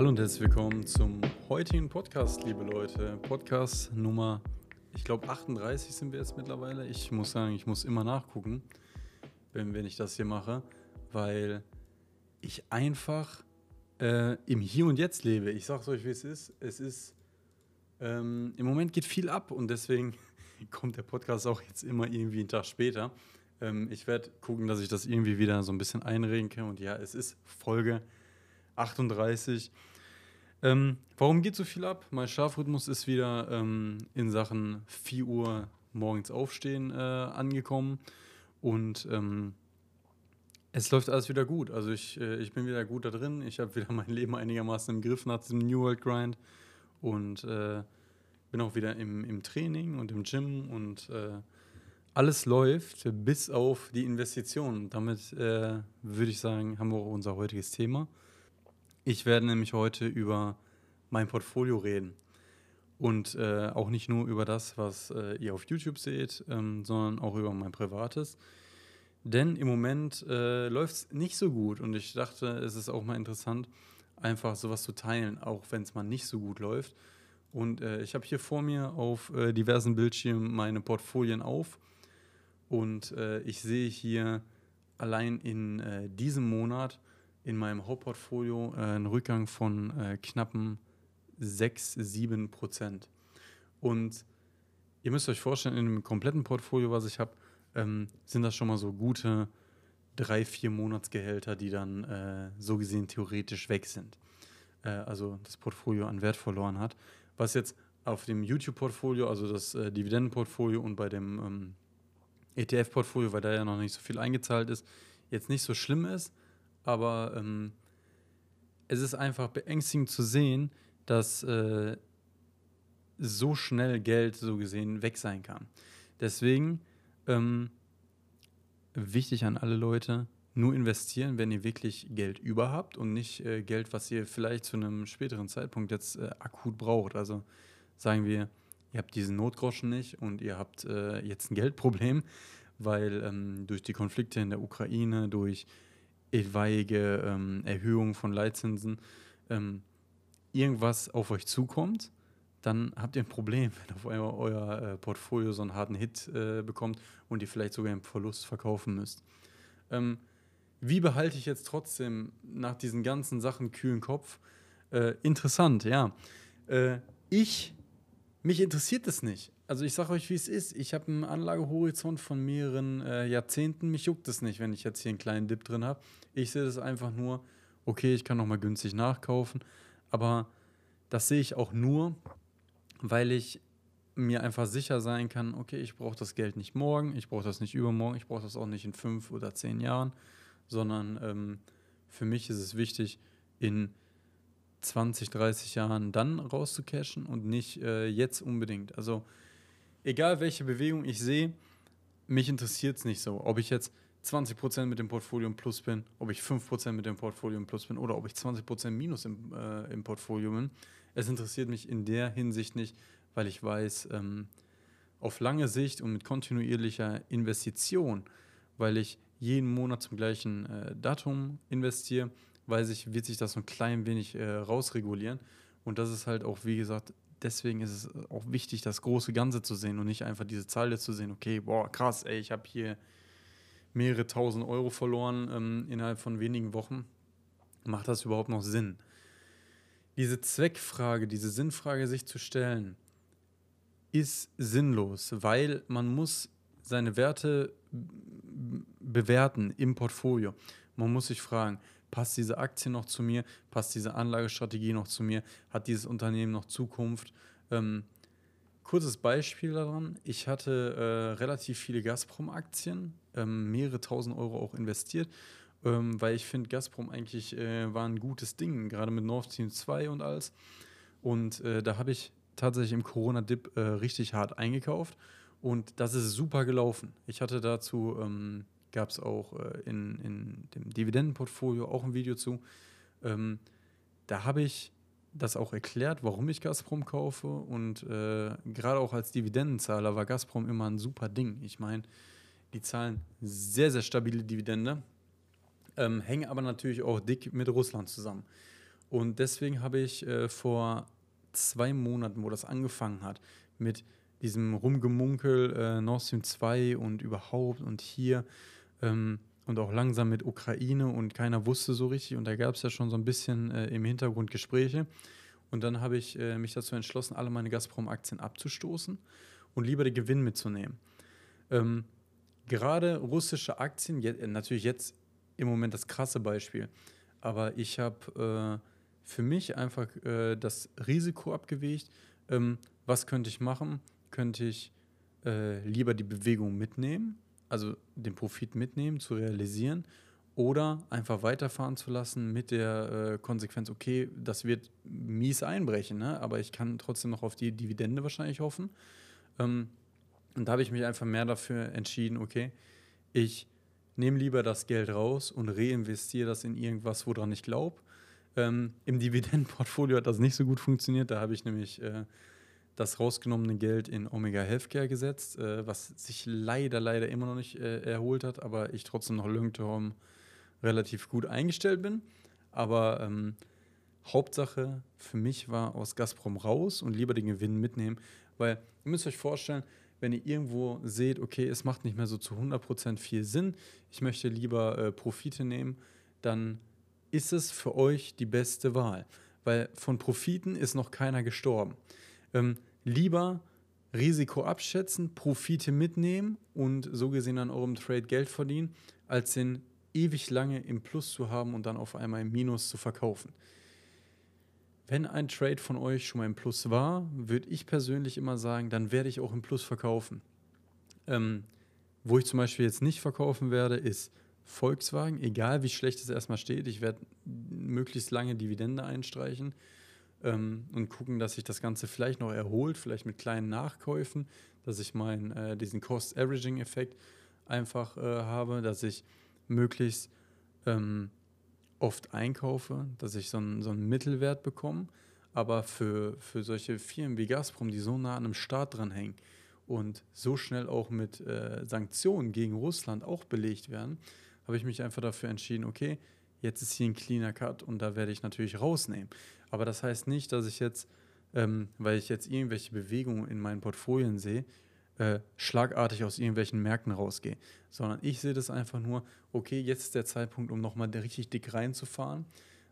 Hallo und herzlich willkommen zum heutigen Podcast, liebe Leute. Podcast Nummer, ich glaube 38 sind wir jetzt mittlerweile. Ich muss sagen, ich muss immer nachgucken, wenn, wenn ich das hier mache, weil ich einfach äh, im Hier und Jetzt lebe. Ich sage es euch, wie es ist. Es ist, ähm, im Moment geht viel ab und deswegen kommt der Podcast auch jetzt immer irgendwie einen Tag später. Ähm, ich werde gucken, dass ich das irgendwie wieder so ein bisschen einrenke und ja, es ist Folge 38. Ähm, warum geht so viel ab? Mein Schlafrhythmus ist wieder ähm, in Sachen 4 Uhr morgens aufstehen äh, angekommen und ähm, es läuft alles wieder gut. Also ich, äh, ich bin wieder gut da drin. Ich habe wieder mein Leben einigermaßen im Griff nach diesem New World Grind und äh, bin auch wieder im, im Training und im Gym und äh, alles läuft bis auf die Investitionen. Damit äh, würde ich sagen, haben wir auch unser heutiges Thema. Ich werde nämlich heute über mein Portfolio reden. Und äh, auch nicht nur über das, was äh, ihr auf YouTube seht, ähm, sondern auch über mein privates. Denn im Moment äh, läuft es nicht so gut und ich dachte, es ist auch mal interessant, einfach sowas zu teilen, auch wenn es mal nicht so gut läuft. Und äh, ich habe hier vor mir auf äh, diversen Bildschirmen meine Portfolien auf und äh, ich sehe hier allein in äh, diesem Monat in meinem Hauptportfolio äh, einen Rückgang von knappen 6, 7 Prozent. Und ihr müsst euch vorstellen, in dem kompletten Portfolio, was ich habe, ähm, sind das schon mal so gute drei, vier Monatsgehälter, die dann äh, so gesehen theoretisch weg sind. Äh, also das Portfolio an Wert verloren hat. Was jetzt auf dem YouTube-Portfolio, also das äh, Dividendenportfolio und bei dem ähm, ETF-Portfolio, weil da ja noch nicht so viel eingezahlt ist, jetzt nicht so schlimm ist, aber ähm, es ist einfach beängstigend zu sehen, dass äh, so schnell Geld so gesehen weg sein kann. Deswegen ähm, wichtig an alle Leute, nur investieren, wenn ihr wirklich Geld über habt und nicht äh, Geld, was ihr vielleicht zu einem späteren Zeitpunkt jetzt äh, akut braucht. Also sagen wir, ihr habt diesen Notgroschen nicht und ihr habt äh, jetzt ein Geldproblem, weil ähm, durch die Konflikte in der Ukraine, durch etwaige ähm, Erhöhungen von Leitzinsen ähm, irgendwas auf euch zukommt dann habt ihr ein Problem, wenn auf einmal euer äh, Portfolio so einen harten Hit äh, bekommt und ihr vielleicht sogar im Verlust verkaufen müsst. Ähm, wie behalte ich jetzt trotzdem nach diesen ganzen Sachen kühlen Kopf? Äh, interessant, ja. Äh, ich, mich interessiert das nicht. Also ich sage euch, wie es ist. Ich habe einen Anlagehorizont von mehreren äh, Jahrzehnten. Mich juckt es nicht, wenn ich jetzt hier einen kleinen Dip drin habe. Ich sehe das einfach nur, okay, ich kann noch mal günstig nachkaufen. Aber das sehe ich auch nur, weil ich mir einfach sicher sein kann, okay, ich brauche das Geld nicht morgen, ich brauche das nicht übermorgen, ich brauche das auch nicht in fünf oder zehn Jahren, sondern ähm, für mich ist es wichtig, in 20, 30 Jahren dann rauszucashen und nicht äh, jetzt unbedingt. Also egal welche Bewegung ich sehe, mich interessiert es nicht so, ob ich jetzt 20% mit dem Portfolio im Plus bin, ob ich 5% mit dem Portfolio im Plus bin oder ob ich 20% Minus im, äh, im Portfolio bin. Es interessiert mich in der Hinsicht nicht, weil ich weiß, ähm, auf lange Sicht und mit kontinuierlicher Investition, weil ich jeden Monat zum gleichen äh, Datum investiere, weiß ich, wird sich das so ein klein wenig äh, rausregulieren. Und das ist halt auch, wie gesagt, deswegen ist es auch wichtig, das große Ganze zu sehen und nicht einfach diese Zahl zu sehen, okay, boah, krass, ey, ich habe hier mehrere tausend Euro verloren ähm, innerhalb von wenigen Wochen. Macht das überhaupt noch Sinn? Diese Zweckfrage, diese Sinnfrage sich zu stellen, ist sinnlos, weil man muss seine Werte bewerten im Portfolio. Man muss sich fragen, passt diese Aktie noch zu mir? Passt diese Anlagestrategie noch zu mir? Hat dieses Unternehmen noch Zukunft? Ähm, kurzes Beispiel daran. Ich hatte äh, relativ viele Gazprom-Aktien, ähm, mehrere tausend Euro auch investiert ähm, weil ich finde, Gazprom eigentlich äh, war ein gutes Ding, gerade mit Nord Stream 2 und alles. Und äh, da habe ich tatsächlich im Corona-Dip äh, richtig hart eingekauft und das ist super gelaufen. Ich hatte dazu, ähm, gab es auch äh, in, in dem Dividendenportfolio auch ein Video zu. Ähm, da habe ich das auch erklärt, warum ich Gazprom kaufe. Und äh, gerade auch als Dividendenzahler war Gazprom immer ein super Ding. Ich meine, die zahlen sehr, sehr stabile Dividende, ähm, hängen aber natürlich auch dick mit Russland zusammen. Und deswegen habe ich äh, vor zwei Monaten, wo das angefangen hat, mit diesem Rumgemunkel äh, Nord Stream 2 und überhaupt und hier ähm, und auch langsam mit Ukraine und keiner wusste so richtig und da gab es ja schon so ein bisschen äh, im Hintergrund Gespräche. Und dann habe ich äh, mich dazu entschlossen, alle meine Gazprom-Aktien abzustoßen und lieber den Gewinn mitzunehmen. Ähm, gerade russische Aktien, je, natürlich jetzt im Moment das krasse Beispiel, aber ich habe äh, für mich einfach äh, das Risiko abgewegt. Ähm, was könnte ich machen? Könnte ich äh, lieber die Bewegung mitnehmen also den Profit mitnehmen, zu realisieren oder einfach weiterfahren zu lassen mit der äh, Konsequenz, okay, das wird mies einbrechen, ne? aber ich kann trotzdem noch auf die Dividende wahrscheinlich hoffen. Ähm, und da habe ich mich einfach mehr dafür entschieden, okay, ich nehme lieber das Geld raus und reinvestiere das in irgendwas, woran ich glaube. Ähm, Im Dividendenportfolio hat das nicht so gut funktioniert. Da habe ich nämlich äh, das rausgenommene Geld in Omega Healthcare gesetzt, äh, was sich leider, leider immer noch nicht äh, erholt hat, aber ich trotzdem noch Long-Term relativ gut eingestellt bin. Aber ähm, Hauptsache für mich war aus Gazprom raus und lieber den Gewinn mitnehmen, weil ihr müsst euch vorstellen, wenn ihr irgendwo seht, okay, es macht nicht mehr so zu 100% viel Sinn, ich möchte lieber äh, Profite nehmen, dann ist es für euch die beste Wahl, weil von Profiten ist noch keiner gestorben. Ähm, lieber Risiko abschätzen, Profite mitnehmen und so gesehen an eurem Trade Geld verdienen, als den ewig lange im Plus zu haben und dann auf einmal im Minus zu verkaufen. Wenn ein Trade von euch schon mal im Plus war, würde ich persönlich immer sagen, dann werde ich auch im Plus verkaufen. Ähm, wo ich zum Beispiel jetzt nicht verkaufen werde, ist Volkswagen, egal wie schlecht es erstmal steht. Ich werde möglichst lange Dividende einstreichen ähm, und gucken, dass sich das Ganze vielleicht noch erholt, vielleicht mit kleinen Nachkäufen, dass ich meinen äh, diesen Cost-Averaging-Effekt einfach äh, habe, dass ich möglichst ähm, oft einkaufe, dass ich so einen, so einen Mittelwert bekomme. Aber für, für solche Firmen wie Gazprom, die so nah an einem Staat dranhängen und so schnell auch mit äh, Sanktionen gegen Russland auch belegt werden, habe ich mich einfach dafür entschieden, okay, jetzt ist hier ein cleaner Cut und da werde ich natürlich rausnehmen. Aber das heißt nicht, dass ich jetzt, ähm, weil ich jetzt irgendwelche Bewegungen in meinen Portfolien sehe, äh, schlagartig aus irgendwelchen Märkten rausgehe, sondern ich sehe das einfach nur, okay, jetzt ist der Zeitpunkt, um nochmal richtig dick reinzufahren,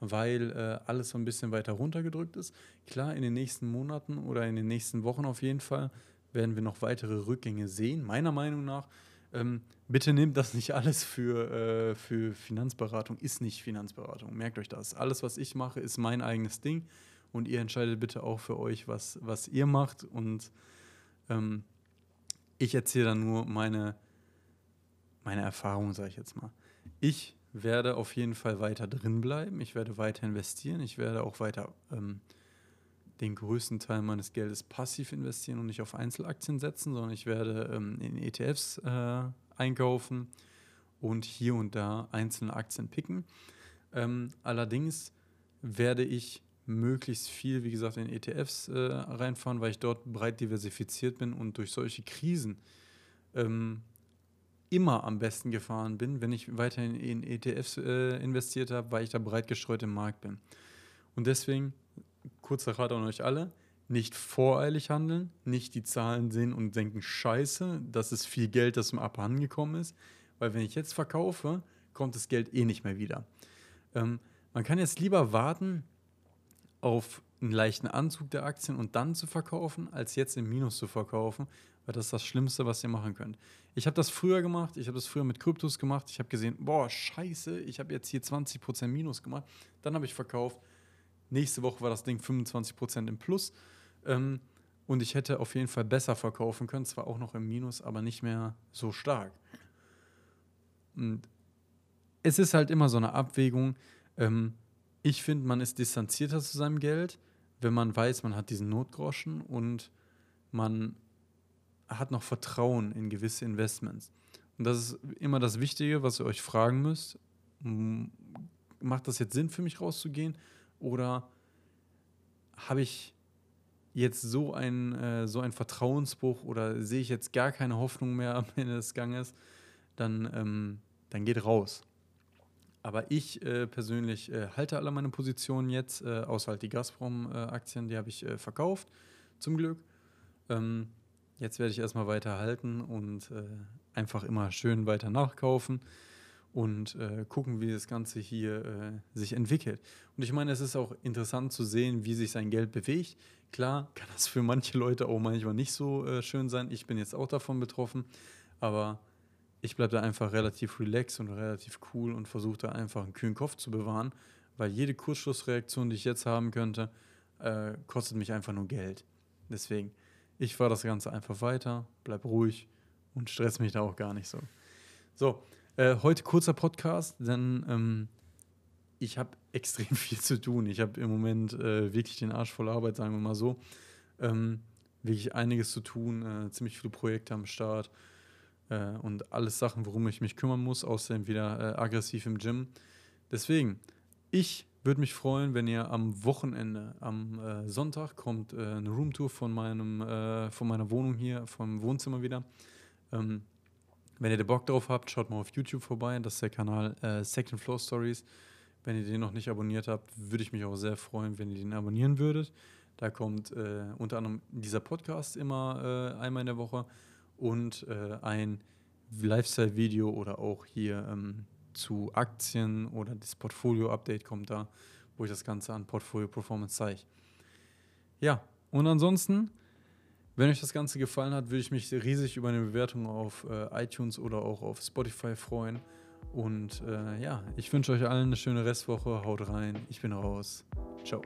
weil äh, alles so ein bisschen weiter runtergedrückt ist. Klar, in den nächsten Monaten oder in den nächsten Wochen auf jeden Fall werden wir noch weitere Rückgänge sehen, meiner Meinung nach. Ähm, bitte nehmt das nicht alles für, äh, für Finanzberatung, ist nicht Finanzberatung. Merkt euch das. Alles, was ich mache, ist mein eigenes Ding und ihr entscheidet bitte auch für euch, was, was ihr macht. Und ähm, ich erzähle dann nur meine, meine Erfahrungen, sage ich jetzt mal. Ich werde auf jeden Fall weiter drin bleiben. Ich werde weiter investieren. Ich werde auch weiter ähm, den größten Teil meines Geldes passiv investieren und nicht auf Einzelaktien setzen, sondern ich werde ähm, in ETFs äh, einkaufen und hier und da einzelne Aktien picken. Ähm, allerdings werde ich möglichst viel, wie gesagt, in ETFs äh, reinfahren, weil ich dort breit diversifiziert bin und durch solche Krisen ähm, immer am besten gefahren bin, wenn ich weiterhin in ETFs äh, investiert habe, weil ich da breit gestreut im Markt bin. Und deswegen kurzer Rat an euch alle, nicht voreilig handeln, nicht die Zahlen sehen und denken, scheiße, das ist viel Geld, das mir abhanden gekommen ist, weil wenn ich jetzt verkaufe, kommt das Geld eh nicht mehr wieder. Ähm, man kann jetzt lieber warten auf einen leichten Anzug der Aktien und dann zu verkaufen, als jetzt im Minus zu verkaufen, weil das ist das Schlimmste, was ihr machen könnt. Ich habe das früher gemacht, ich habe das früher mit Kryptos gemacht, ich habe gesehen, boah, scheiße, ich habe jetzt hier 20% Minus gemacht, dann habe ich verkauft, Nächste Woche war das Ding 25% im Plus. Ähm, und ich hätte auf jeden Fall besser verkaufen können, zwar auch noch im Minus, aber nicht mehr so stark. Und es ist halt immer so eine Abwägung. Ähm, ich finde, man ist distanzierter zu seinem Geld, wenn man weiß, man hat diesen Notgroschen und man hat noch Vertrauen in gewisse Investments. Und das ist immer das Wichtige, was ihr euch fragen müsst. Macht das jetzt Sinn für mich rauszugehen? Oder habe ich jetzt so ein, äh, so ein Vertrauensbruch oder sehe ich jetzt gar keine Hoffnung mehr am Ende des Ganges, dann, ähm, dann geht raus. Aber ich äh, persönlich äh, halte alle meine Positionen jetzt, äh, außer halt die Gazprom-Aktien, die habe ich äh, verkauft, zum Glück. Ähm, jetzt werde ich erstmal weiter halten und äh, einfach immer schön weiter nachkaufen und äh, gucken, wie das Ganze hier sich entwickelt. Und ich meine, es ist auch interessant zu sehen, wie sich sein Geld bewegt. Klar kann das für manche Leute auch manchmal nicht so schön sein. Ich bin jetzt auch davon betroffen, aber ich bleibe da einfach relativ relaxed und relativ cool und versuche da einfach einen kühlen Kopf zu bewahren, weil jede Kurzschlussreaktion, die ich jetzt haben könnte, äh, kostet mich einfach nur Geld. Deswegen, ich fahre das Ganze einfach weiter, bleib ruhig und stress mich da auch gar nicht so. So, äh, heute kurzer Podcast, denn ähm, ich habe extrem viel zu tun. Ich habe im Moment äh, wirklich den Arsch voll Arbeit, sagen wir mal so. Ähm, wirklich einiges zu tun, äh, ziemlich viele Projekte am Start äh, und alles Sachen, worum ich mich kümmern muss, außerdem wieder äh, aggressiv im Gym. Deswegen, ich würde mich freuen, wenn ihr am Wochenende, am äh, Sonntag kommt eine Roomtour von meinem, von meiner Wohnung hier, vom Wohnzimmer wieder. Ähm, wenn ihr da Bock drauf habt, schaut mal auf YouTube vorbei. Das ist der Kanal äh, Second Floor Stories. Wenn ihr den noch nicht abonniert habt, würde ich mich auch sehr freuen, wenn ihr den abonnieren würdet. Da kommt äh, unter anderem dieser Podcast immer äh, einmal in der Woche und äh, ein Lifestyle-Video oder auch hier ähm, zu Aktien oder das Portfolio-Update kommt da, wo ich das Ganze an Portfolio-Performance zeige. Ja, und ansonsten wenn euch das Ganze gefallen hat, würde ich mich riesig über eine Bewertung auf äh, iTunes oder auch auf Spotify freuen. Und äh, ja, ich wünsche euch allen eine schöne Restwoche. Haut rein. Ich bin raus. Ciao.